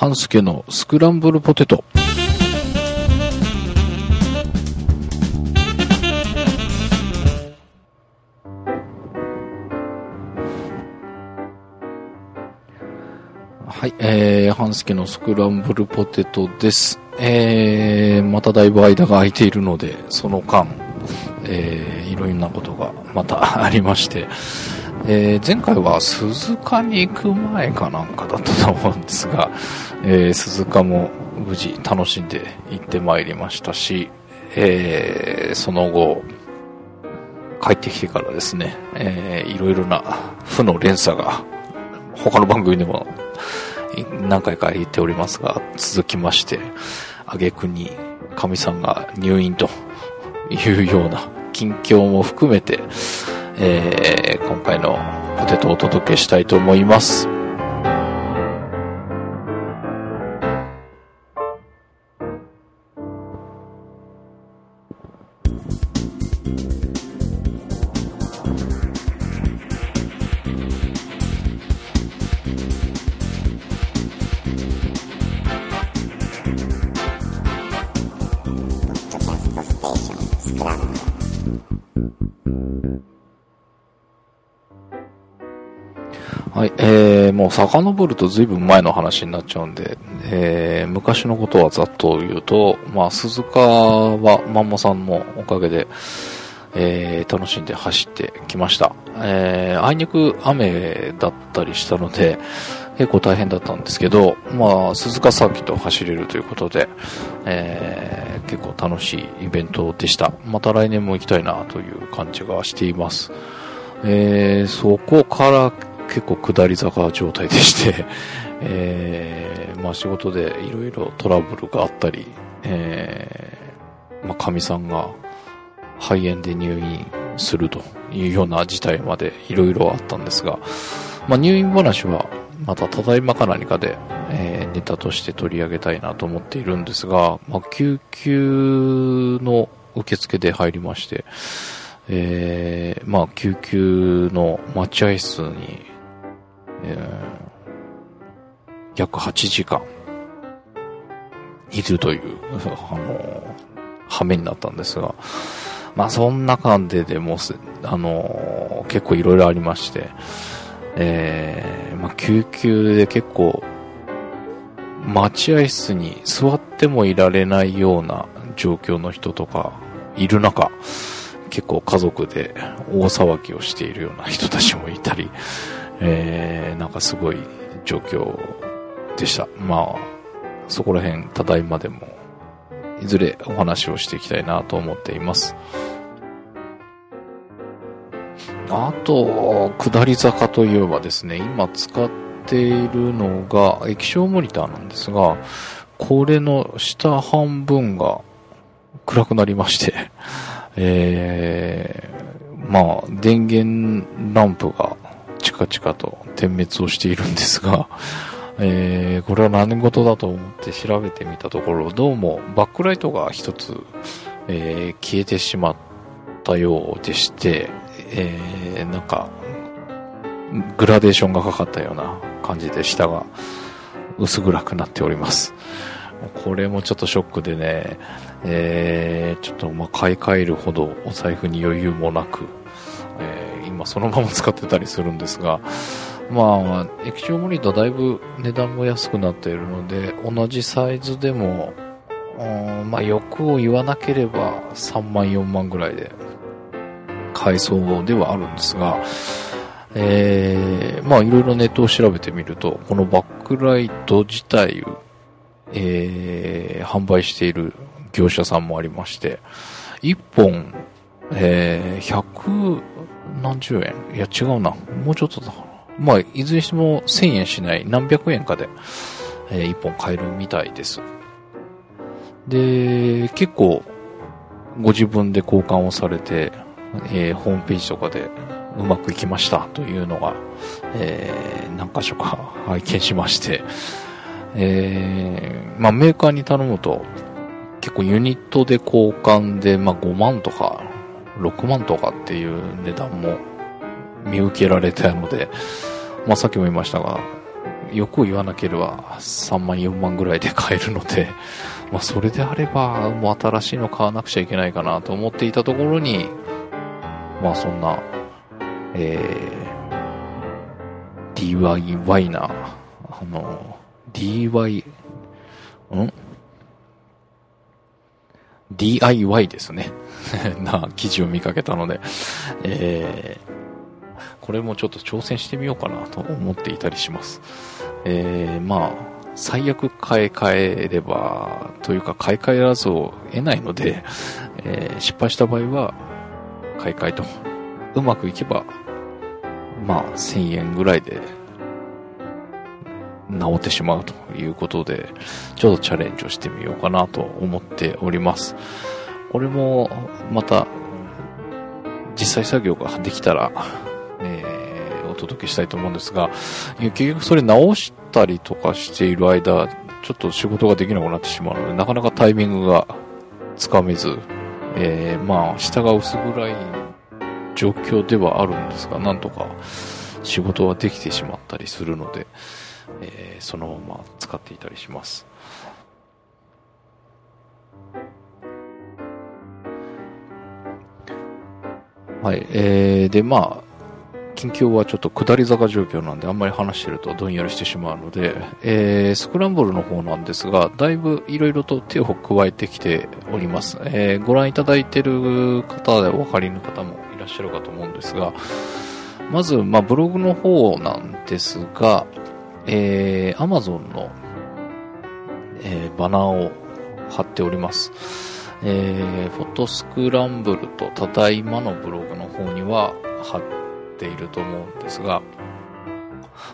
半助のスクランブルポテト。はい、えー、半助のスクランブルポテトです。えー、まただいぶ間が空いているので、その間、えー、いろいろなことがまたありまして、えー、前回は鈴鹿に行く前かなんかだったと思うんですが、えー、鈴鹿も無事楽しんで行ってまいりましたし、えー、その後、帰ってきてからですね、えー、いろいろな負の連鎖が他の番組でも何回か言っておりますが、続きまして、挙句に神さんが入院というような近況も含めて、えー、今回のポテトをお届けしたいと思います。遡ると随分前の話になっちゃうんで、えー、昔のことはざっと言うと、まあ、鈴鹿はマンモさんのおかげで、えー、楽しんで走ってきました。えー、あいにく雨だったりしたので、結構大変だったんですけど、まあ、鈴鹿サーキット走れるということで、えー、結構楽しいイベントでした。また来年も行きたいなという感じがしています。えー、そこから結構下り坂状態でして えー、まあ仕事でいろいろトラブルがあったり、えー、まあ神さんが肺炎で入院するというような事態までいろいろあったんですが、まあ入院話はまたただいまか何かで、えー、ネタとして取り上げたいなと思っているんですが、まあ救急の受付で入りまして、えー、まあ救急の待合室にえ、約8時間、いるという、あの、羽目になったんですが、まあそんな感じでもうあの、結構いろいろありまして、えー、まあ救急で結構、待合室に座ってもいられないような状況の人とかいる中、結構家族で大騒ぎをしているような人たちもいたり、えー、なんかすごい状況でした。まあ、そこら辺、ただいまでも、いずれお話をしていきたいなと思っています。あと、下り坂といえばですね、今使っているのが液晶モニターなんですが、これの下半分が暗くなりまして、えー、まあ、電源ランプがチカチカと点滅をしているんですが、えー、これは何事だと思って調べてみたところ、どうもバックライトが一つ、えー、消えてしまったようでして、えー、なんか、グラデーションがかかったような感じで下が薄暗くなっております。これもちょっとショックでね、えー、ちょっとま買い替えるほどお財布に余裕もなく、えー、今そのまま使ってたりするんですが、まあ、液晶モニターだいぶ値段も安くなっているので、同じサイズでも、まあ、欲を言わなければ3万4万ぐらいで買えそうではあるんですが、えー、まあいろいろネットを調べてみると、このバックライト自体、えー、販売している業者さんもありまして、1本、えー、100何十円？いや違うな。もうちょっとだから。まあ、いずれにしても1000円しない何百円かで、えー、1本買えるみたいです。で、結構、ご自分で交換をされて、えー、ホームページとかでうまくいきましたというのが、えー、何箇所か 拝見しまして、えー、まあメーカーに頼むと、結構ユニットで交換で、まあ5万とか6万とかっていう値段も見受けられたので、まあさっきも言いましたが、欲を言わなければ3万4万ぐらいで買えるので、まあそれであればもう新しいの買わなくちゃいけないかなと思っていたところに、まあそんな、えー、DIY な、あの、DY、ん？DIY ですね。な記事を見かけたので、えー、これもちょっと挑戦してみようかなと思っていたりします。えー、まあ、最悪買い替えれば、というか買い替えらずを得ないので、えー、失敗した場合は、買い替えと。うまくいけば、まあ、1000円ぐらいで治ってしまうということで、ちょっとチャレンジをしてみようかなと思っております。これも、また、実際作業ができたら、えー、お届けしたいと思うんですが、結局それ直したりとかしている間、ちょっと仕事ができなくなってしまうので、なかなかタイミングがつかめず、えー、まあ、下が薄暗い状況ではあるんですが、なんとか仕事はできてしまったりするので、えー、そのまま使っていたりします。はい、えー、で、まあ、近況はちょっと下り坂状況なんであんまり話してるとどんよりしてしまうので、えー、スクランブルの方なんですが、だいぶいろいろと手を加えてきております。えー、ご覧いただいてる方でお分かりの方もいらっしゃるかと思うんですが、まず、まあ、ブログの方なんですが、えー、Amazon の、えー、バナーを貼っております。えー、フォトスクランブルとただいまのブログの方には貼っていると思うんですが、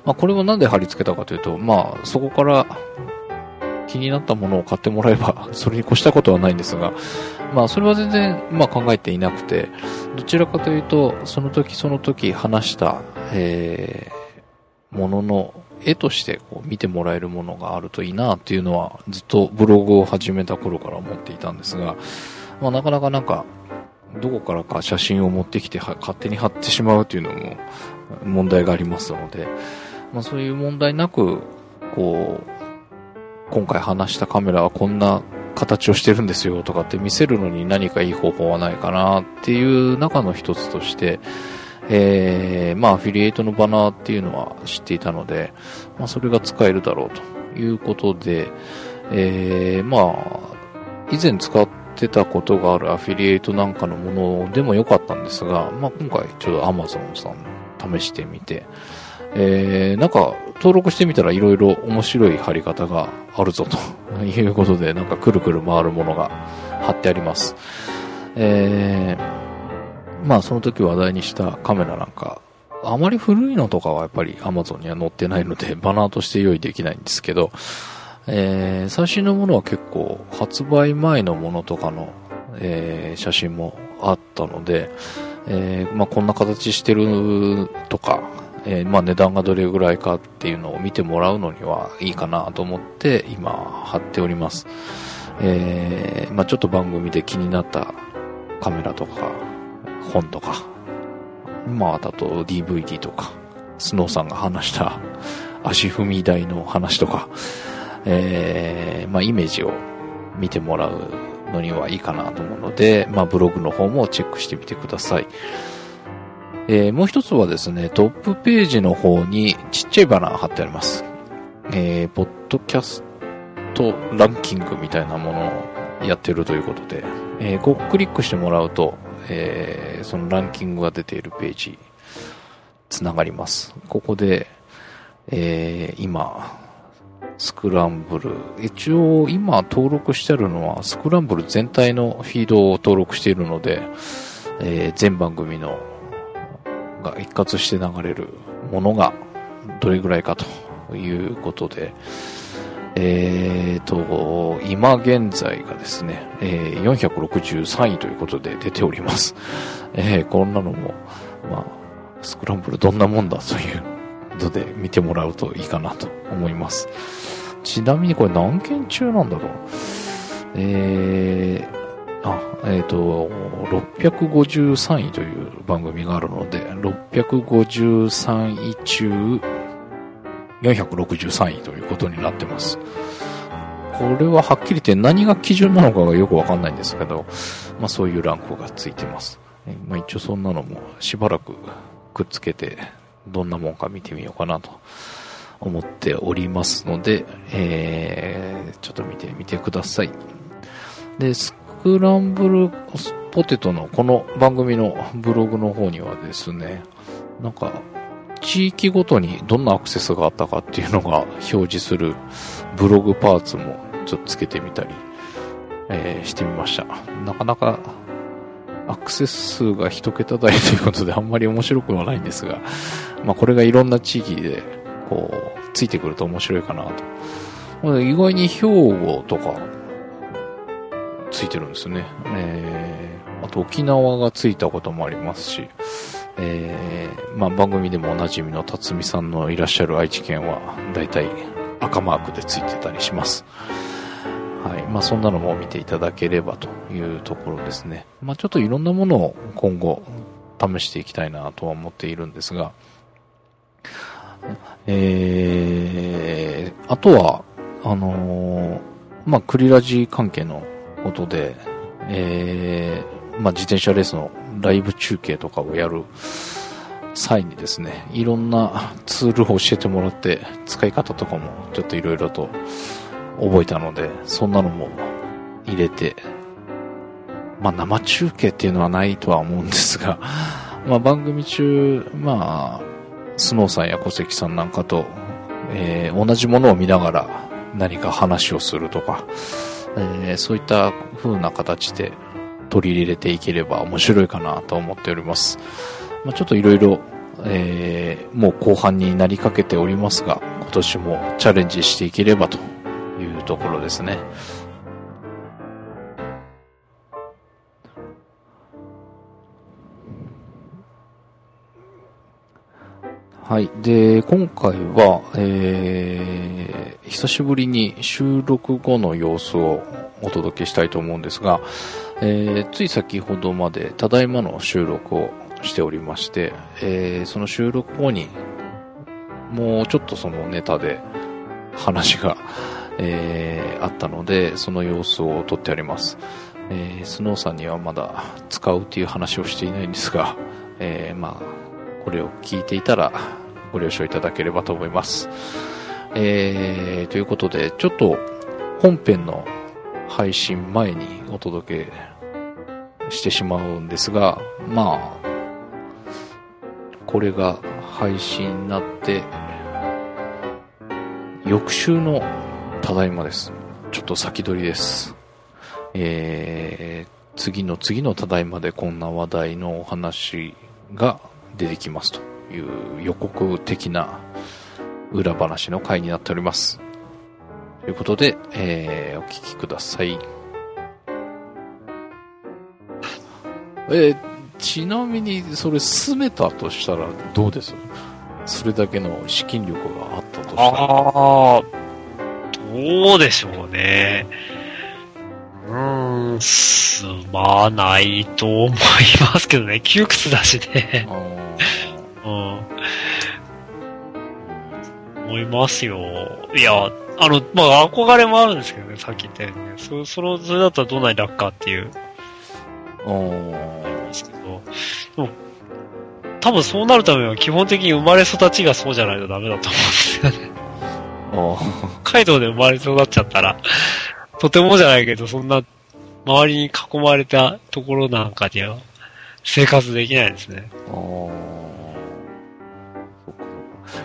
まあ、これをなんで貼り付けたかというと、まあ、そこから気になったものを買ってもらえば、それに越したことはないんですが、まあ、それは全然、まあ、考えていなくて、どちらかというと、その時その時話した、えー、ものの絵としてこう見てもらえるものがあるといいなっていうのはずっとブログを始めた頃から思っていたんですが、まあ、なかなかなんかどこからか写真を持ってきて勝手に貼ってしまうというのも問題がありますので、まあ、そういう問題なくこう今回話したカメラはこんな形をしてるんですよとかって見せるのに何かいい方法はないかなっていう中の一つとして、えー、まあ、アフィリエイトのバナーっていうのは知っていたので、まあ、それが使えるだろうということで、えー、まあ、以前使ってたことがあるアフィリエイトなんかのものでもよかったんですが、まあ、今回ちょっと Amazon さん試してみて、えー、なんか登録してみたら色々面白い貼り方があるぞということで、なんかくるくる回るものが貼ってあります。えーまあその時話題にしたカメラなんか、あまり古いのとかはやっぱり Amazon には載ってないので、バナーとして用意できないんですけど、えー、最新のものは結構発売前のものとかの、えー、写真もあったので、えー、まあこんな形してるとか、えー、まあ値段がどれぐらいかっていうのを見てもらうのにはいいかなと思って今貼っております。えー、まあちょっと番組で気になったカメラとか、本とか、まあ、だと DVD とか、スノーさんが話した足踏み台の話とか、えー、まあ、イメージを見てもらうのにはいいかなと思うので、まあ、ブログの方もチェックしてみてください。えー、もう一つはですね、トップページの方にちっちゃいバナー貼ってあります。えー、ポッドキャストランキングみたいなものをやってるということで、えー、こうクリックしてもらうと、えー、そのランキングが出ているページ、つながります。ここで、えー、今、スクランブル。一応、今登録してあるのは、スクランブル全体のフィードを登録しているので、えー、全番組の、が一括して流れるものが、どれぐらいかということで、えーと、今現在がですね、えー、463位ということで出ております。えー、こんなのも、まあ、スクランブルどんなもんだということで見てもらうといいかなと思います。ちなみにこれ何件中なんだろう？えー、あ、えっ、ー、と、653位という番組があるので、653位中463位ということになってます。これははっきり言って何が基準なのかがよくわかんないんですけど、まあそういうランクがついてます。まあ一応そんなのもしばらくくっつけてどんなもんか見てみようかなと思っておりますので、えー、ちょっと見てみてください。で、スクランブルポテトのこの番組のブログの方にはですね、なんか、地域ごとにどんなアクセスがあったかっていうのが表示するブログパーツもちょっとつけてみたり、えー、してみました。なかなかアクセス数が一桁台ということであんまり面白くはないんですが、まあこれがいろんな地域でこう、ついてくると面白いかなと。意外に兵庫とか、ついてるんですね。えー、あと沖縄がついたこともありますし、えー、まあ番組でもおなじみの辰巳さんのいらっしゃる愛知県は、だいたい赤マークでついてたりします。はい。まあそんなのも見ていただければというところですね。まあちょっといろんなものを今後試していきたいなとは思っているんですが、えー、あとは、あのー、まあ、クリラジ関係のことで、えー、まあ、自転車レースのライブ中継とかをやる際にですね、いろんなツールを教えてもらって、使い方とかもちょっといろいろと覚えたので、そんなのも入れて、まあ、生中継っていうのはないとは思うんですが、まあ、番組中、まあ、スノーさんや小関さんなんかと、えー、同じものを見ながら何か話をするとか、えー、そういった風な形で取り入れていければ面白いかなと思っております。まあ、ちょっといろいろ、えー、もう後半になりかけておりますが、今年もチャレンジしていければというところですね。はい。で、今回は、えー、久しぶりに収録後の様子をお届けしたいと思うんですが、えー、つい先ほどまで、ただいまの収録をしておりまして、えー、その収録後に、もうちょっとそのネタで話が、えー、あったので、その様子を撮ってあります。え、スノーさんにはまだ使うっていう話をしていないんですが、え、まあ、これを聞いていたらご了承いただければと思います。え、ということで、ちょっと本編の配信前にお届けしてしまうんですが、まあ、これが配信になって、翌週のただいまです。ちょっと先取りです。えー、次の次のただいまでこんな話題のお話が出てきますという予告的な裏話の回になっております。ということで、えー、お聞きください。えー、ちなみに、それ進めたとしたらどうです？それだけの資金力があったとしたら。ああ、どうでしょうね。うーん、すまないと思いますけどね。窮屈だしね。うん。思いますよ。いや、あの、まあ、憧れもあるんですけどね、さっき言ったようにね。そ、その、それだったらどんなに楽かっていう。うん。ですけど。でも、多分そうなるためには基本的に生まれ育ちがそうじゃないとダメだと思うんですよね。北海道で生まれ育っちゃったら、とてもじゃないけど、そんな、周りに囲まれたところなんかには、生活できないですね。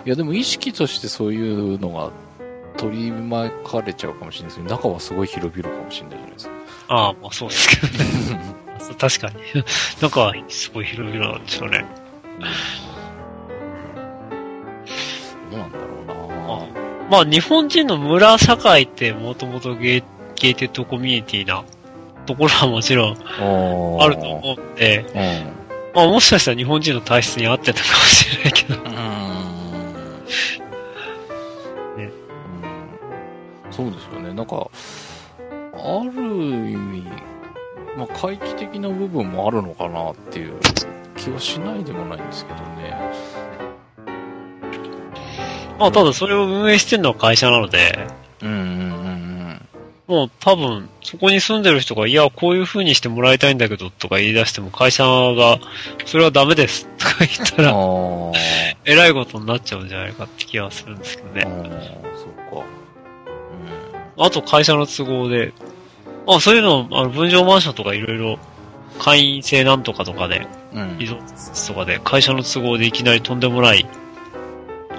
いや、でも意識としてそういうのが取り巻かれちゃうかもしれないですけど、中はすごい広々かもしれないじゃないですか。ああ、まあそうですけどね。確かに。中はすごい広々なんでしょうね。どうなんだろうなまあ日本人の村社会ってもともとゲーゲーテッドコミュニティなところはもちろんあると思うんで、うん、まあもしかしたら日本人の体質に合ってたかもしれないけど。うんそうですよね。なんか、ある意味、まあ、回帰的な部分もあるのかなっていう気はしないでもないんですけどね。まあ、ただそれを運営してるのは会社なので、うんうんうんうん。もう多分、そこに住んでる人が、いや、こういう風にしてもらいたいんだけど、とか言い出しても、会社が、それはダメです、とか言ったあら、あ。えらいことになっちゃうんじゃないかって気はするんですけどね。そっか。あと会社の都合で、あ、そういうの、あの、分譲マンションとかいろいろ、会員制なんとかとかで、うん。うんリゾートとかで、会社の都合でいきなりとんでもない、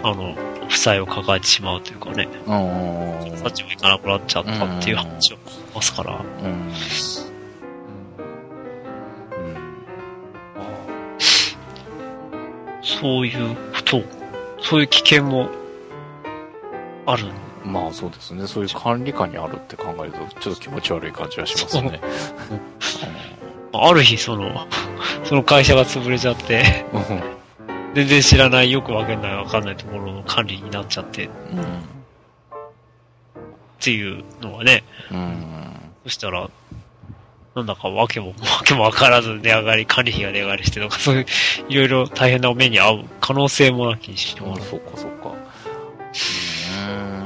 あの、負債を抱えてしまうというかね、うん。立場いかなくなっちゃったっていう話を聞きますから、うん。そういうこと、そういう危険もある。うん。まあそうですね。そういう管理下にあるって考えると、ちょっと気持ち悪い感じはしますね。ある日、その、その会社が潰れちゃって、うん。全然知らない、よくわかんないわかんないところの管理になっちゃって、っていうのはね、うん。そしたら、なんだかわけも、わけもわからず値上がり、管理費が値上がりしてとか、そういう、いろいろ大変な目に遭う可能性もなきにしもあう。そっかそっか。うん。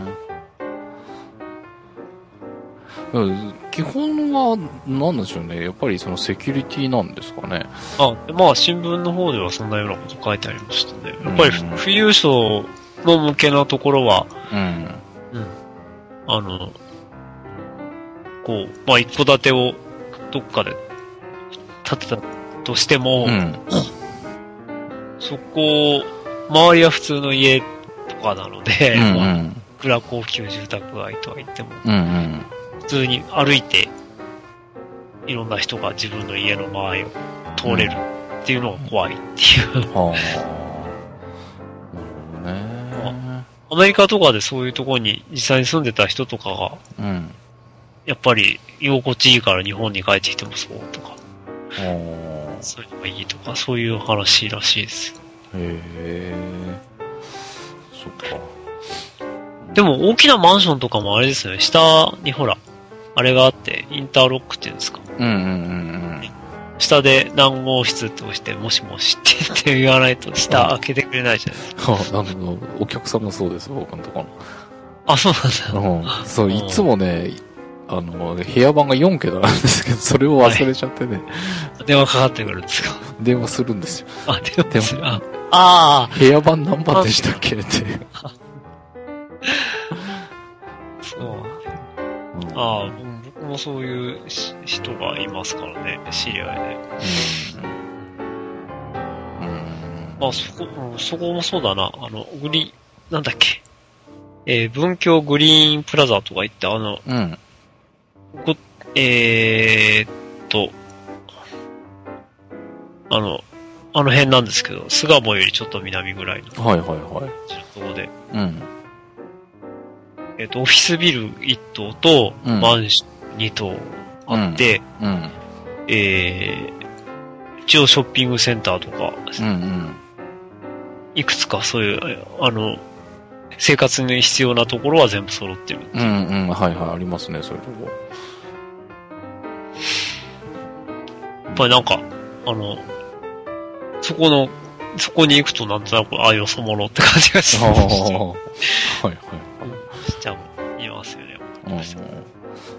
基本は、なんでしょうね。やっぱりそのセキュリティなんですかね。あ、でまあ、新聞の方ではそんなようなこと書いてありましたね。やっぱり、うん富裕層の向けのところは、うん。あの、こう、まあ、一戸建てをどっかで建てたとしても、うん。そこ、周りは普通の家とかなので、うんうまあ、ん。いくら高級住宅街とは言っても、うんうん。普通に歩いて、いろんな人が自分の家の周りを通れるっていうのが怖いっていう。はあ。なるほどね。アメリカとかでそういうところに実際に住んでた人とかが、うん。やっぱり居心地いいから日本に帰ってきてもそうとか、そういうのがいいとか、そういう話らしいですよ。え。そっか。でも大きなマンションとかもあれですよね、下にほら、あれがあって、インターロックっていうんですか？うんうんうん下で何号室って押して、もしもしってて言わないと下開けてくれないじゃないですか。うん。あの、お客さんもそうです、僕のとこあ、そうなんだ。ろ。うん。そう、いつもね、あの、部屋番が4桁なんですけど、それを忘れちゃってね、電話かかってくるんですか？電話するんですよ。あ、電話する。であ、あ部屋番何番でしたっけ？って。あ、そう。うんああ、もそういうし人がいますからね、知り合いで。うん。うん。まあ、そこ、うんそこもそうだな。あの、グリなんだっけ。えー文京グリーンプラザとか行って、あの、うん。ご、えーっと、あの、あの辺なんですけど、巣鴨よりちょっと南ぐらいのはいはいはい。ところで、うん。えーっと、オフィスビル1棟と、うんマンション2棟あって、うん。えー一応ショッピングセンターとか、うんうん。いくつかそういう、あの、生活に必要なところは全部揃ってる。うんうん。はいはい、ありますね、そういうとこ。やっぱりなんか、あの、そこの、そこに行くとなんとなく、ああ、よそ者って感じがしああ。し はいはいちゃう、いますよね。はい。うん。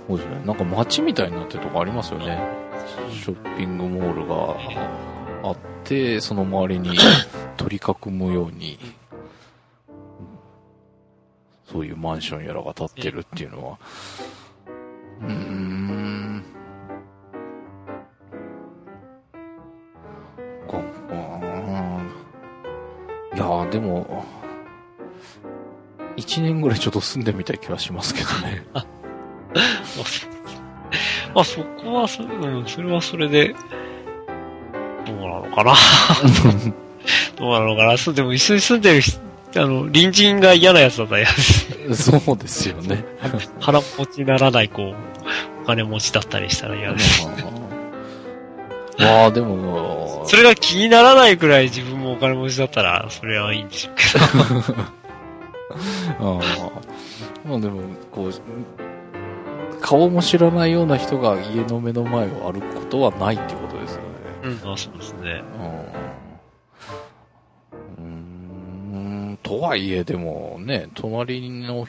そうですね。なんか街みたいになってるとこありますよね。ショッピングモールがあって、その周りに 取り囲むように、そういうマンションやらが建ってるっていうのは、うーん。かうんいやーでも、一年ぐらいちょっと住んでみたい気はしますけどね。まあそこはそ、うん、それはそれで、どうなのかな どうなのかなそう、でも一緒に住んでる人、あの、隣人が嫌なやつだったら嫌です。そうですよね。腹持ちにならない、こう、お金持ちだったりしたら嫌です。まあでも、それが気にならないくらい自分もお金持ちだったら、それはいいんでしょうけど。ああまあでも、こう、顔も知らないような人が家の目の前を歩くことはないってことですよね。うん、あそうですね。うん。うーん、とはいえ、でもね、隣の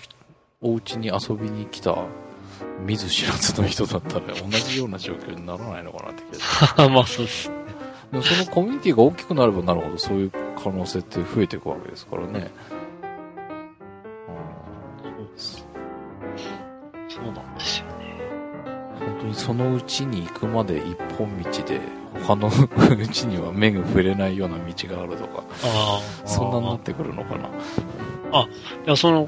お家に遊びに来た見ず知らずの人だったら同じような状況にならないのかなって気がする。まあそうです。でもそのコミュニティが大きくなればなるほどそういう可能性って増えていくわけですからね。そうそのうちに行くまで一本道で、他の うちには目が触れないような道があるとか、あそんなになってくるのかな。あ、いや、その、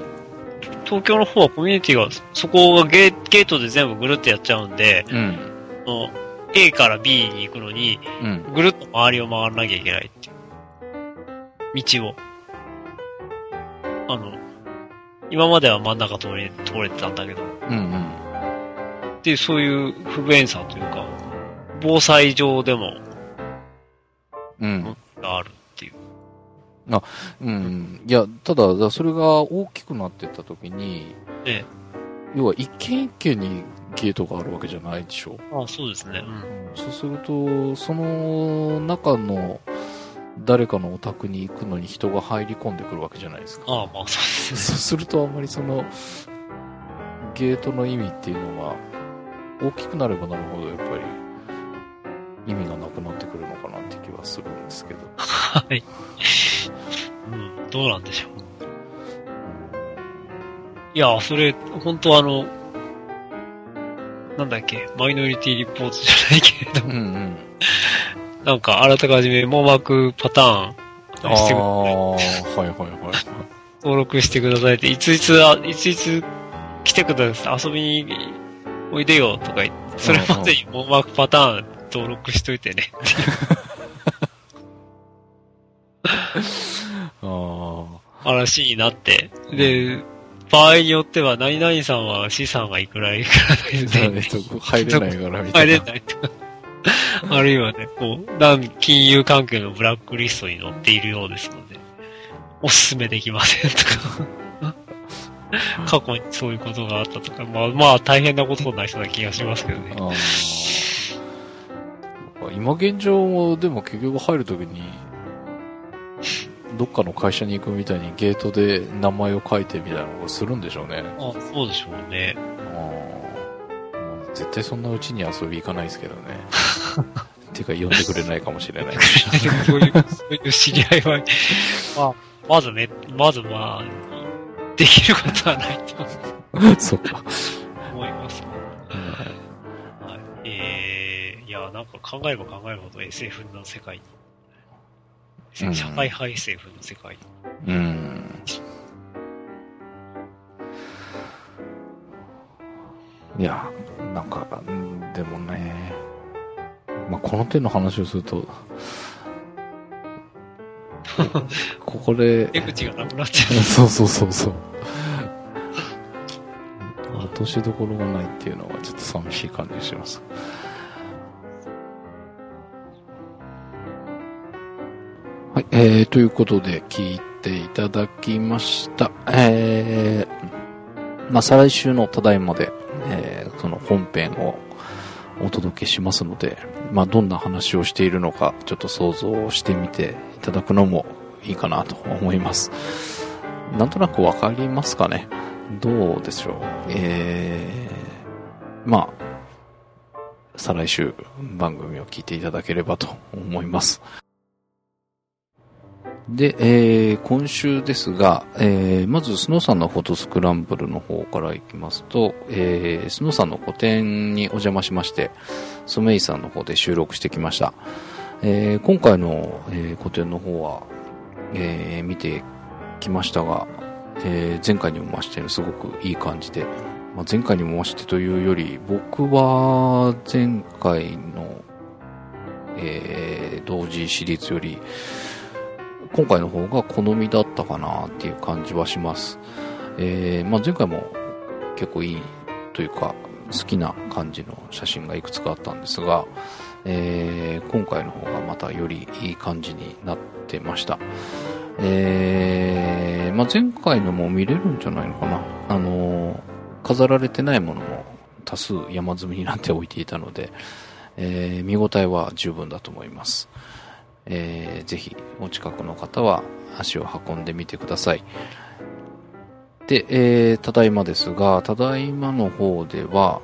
東京の方はコミュニティが、そこがゲゲートで全部ぐるっとやっちゃうんで、うん、A から B に行くのに、うん、ぐるっと周りを回らなきゃいけないっていう。道を。あの、今までは真ん中通れ、通れてたんだけど。うんうん。っていう、そういう不便さというか、防災上でも、うん。があるっていう。あ、うん。いや、ただ、それが大きくなっていったときに、ええ。要は一軒一軒にゲートがあるわけじゃないでしょ。あそうですね。うん。そうすると、その中の誰かのお宅に行くのに人が入り込んでくるわけじゃないですか。ああ、まあそうですね。そう するとあんまりその、ゲートの意味っていうのは、大きくなればなるほどやっぱり意味がなくなってくるのかなって気はするんですけど。はい。うん、どうなんでしょう。いや、それ、本当あの、なんだっけ、マイノリティリポートじゃないけれども、うんうん、なんか、あらたかじめ網膜パターンしてください。はいはいはい。登録してくださいって、いついつ、あいついつ来てください、遊びにおいでよとか言って、それまでに網膜パターン登録しといてね ああ。話になって、で、場合によっては、何々さんは資産がいくらいくらで、入れないからみたいな。入れないとか。あるいはね、こう、金融関係のブラックリストに載っているようですので、おすすめできませんとか。過去にそういうことがあったとか、まあまあ大変なことになりそうな気がしますけどね。今現状でも結局入るときに、どっかの会社に行くみたいにゲートで名前を書いてみたいなのをするんでしょうね。あそうでしょうね。絶対そんなうちに遊び行かないですけどね。ていうか呼んでくれないかもしれない。そういう、そういう知り合いは、まあ、まずね、まずまあ、できることはないと。そっか。思います、ね。はい。えー、いや、なんか考えば考えるほど SF の世界に社会派 SF の世界。うん。いや、なんか、でもね、まあ、この手の話をすると、ここで。出口がなくなっちゃう。そうそうそうそう。落としどころがないっていうのはちょっと寂しい感じがします。はい、えー、ということで聞いていただきました。えー、まあ、再来週のただいまで、えー、その本編をお届けしますので、まあ、どんな話をしているのか、ちょっと想像してみていただくのもいいかなと思います。なんとなくわかりますかねどうでしょうえー、まあ、再来週番組を聞いていただければと思います。で、えー、今週ですが、えー、まず、スノーさんのフォトスクランブルの方からいきますと、えー、スノーさんの個展にお邪魔しまして、ソメイさんの方で収録してきました。えー、今回の、えー、個展の方は、えー、見てきましたが、え、前回にも増してすごくいい感じで、まあ、前回にも増してというより、僕は前回の、え、同時シリーズより、今回の方が好みだったかなっていう感じはします。え、まあ、前回も結構いいというか好きな感じの写真がいくつかあったんですが、えー、今回の方がまたよりいい感じになってました。えー、まあ、前回のも見れるんじゃないのかな。あのー、飾られてないものも多数山積みになっておいていたので、えー、見応えは十分だと思います。えー、ぜひお近くの方は足を運んでみてください。で、えー、ただいまですが、ただいまの方では、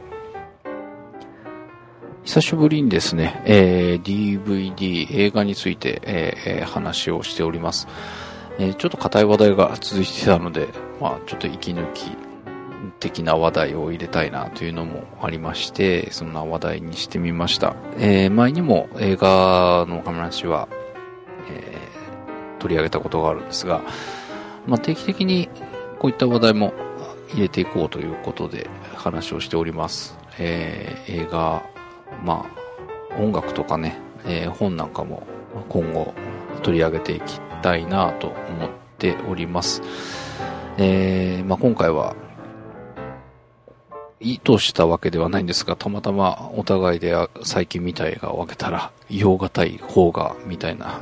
久しぶりにですね、えー、DVD、映画について、えー、話をしております。えー、ちょっと硬い話題が続いてたので、まあ、ちょっと息抜き的な話題を入れたいなというのもありまして、そんな話題にしてみました。えー、前にも映画の話は、えー、取り上げたことがあるんですが、まあ、定期的にこういった話題も入れていこうということで話をしております。えー、映画、まあ、音楽とかね、えー、本なんかも今後取り上げていきたいなと思っております。えー、まあ、今回は意図したわけではないんですが、たまたまお互いで最近見た映画を分けたら、洋画対邦画みたいな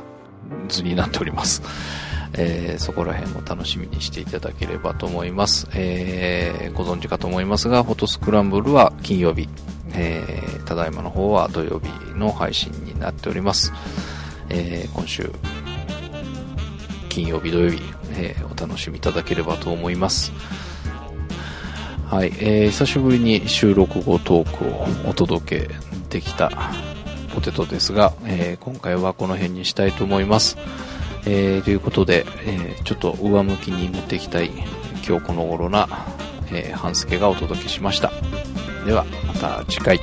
図になっております。えー、そこら辺も楽しみにしていただければと思います。えー、ご存知かと思いますが、フォトスクランブルは金曜日、えー、ただいまの方は土曜日の配信になっております。えー、今週、金曜日土曜日、えー、お楽しみいただければと思います。はい、えー、久しぶりに収録後トークをお届けできたポテトですが、えー、今回はこの辺にしたいと思います。えー、ということで、えー、ちょっと上向きに持っていきたい今日この頃な、えー、半助がお届けしました。では、また次回。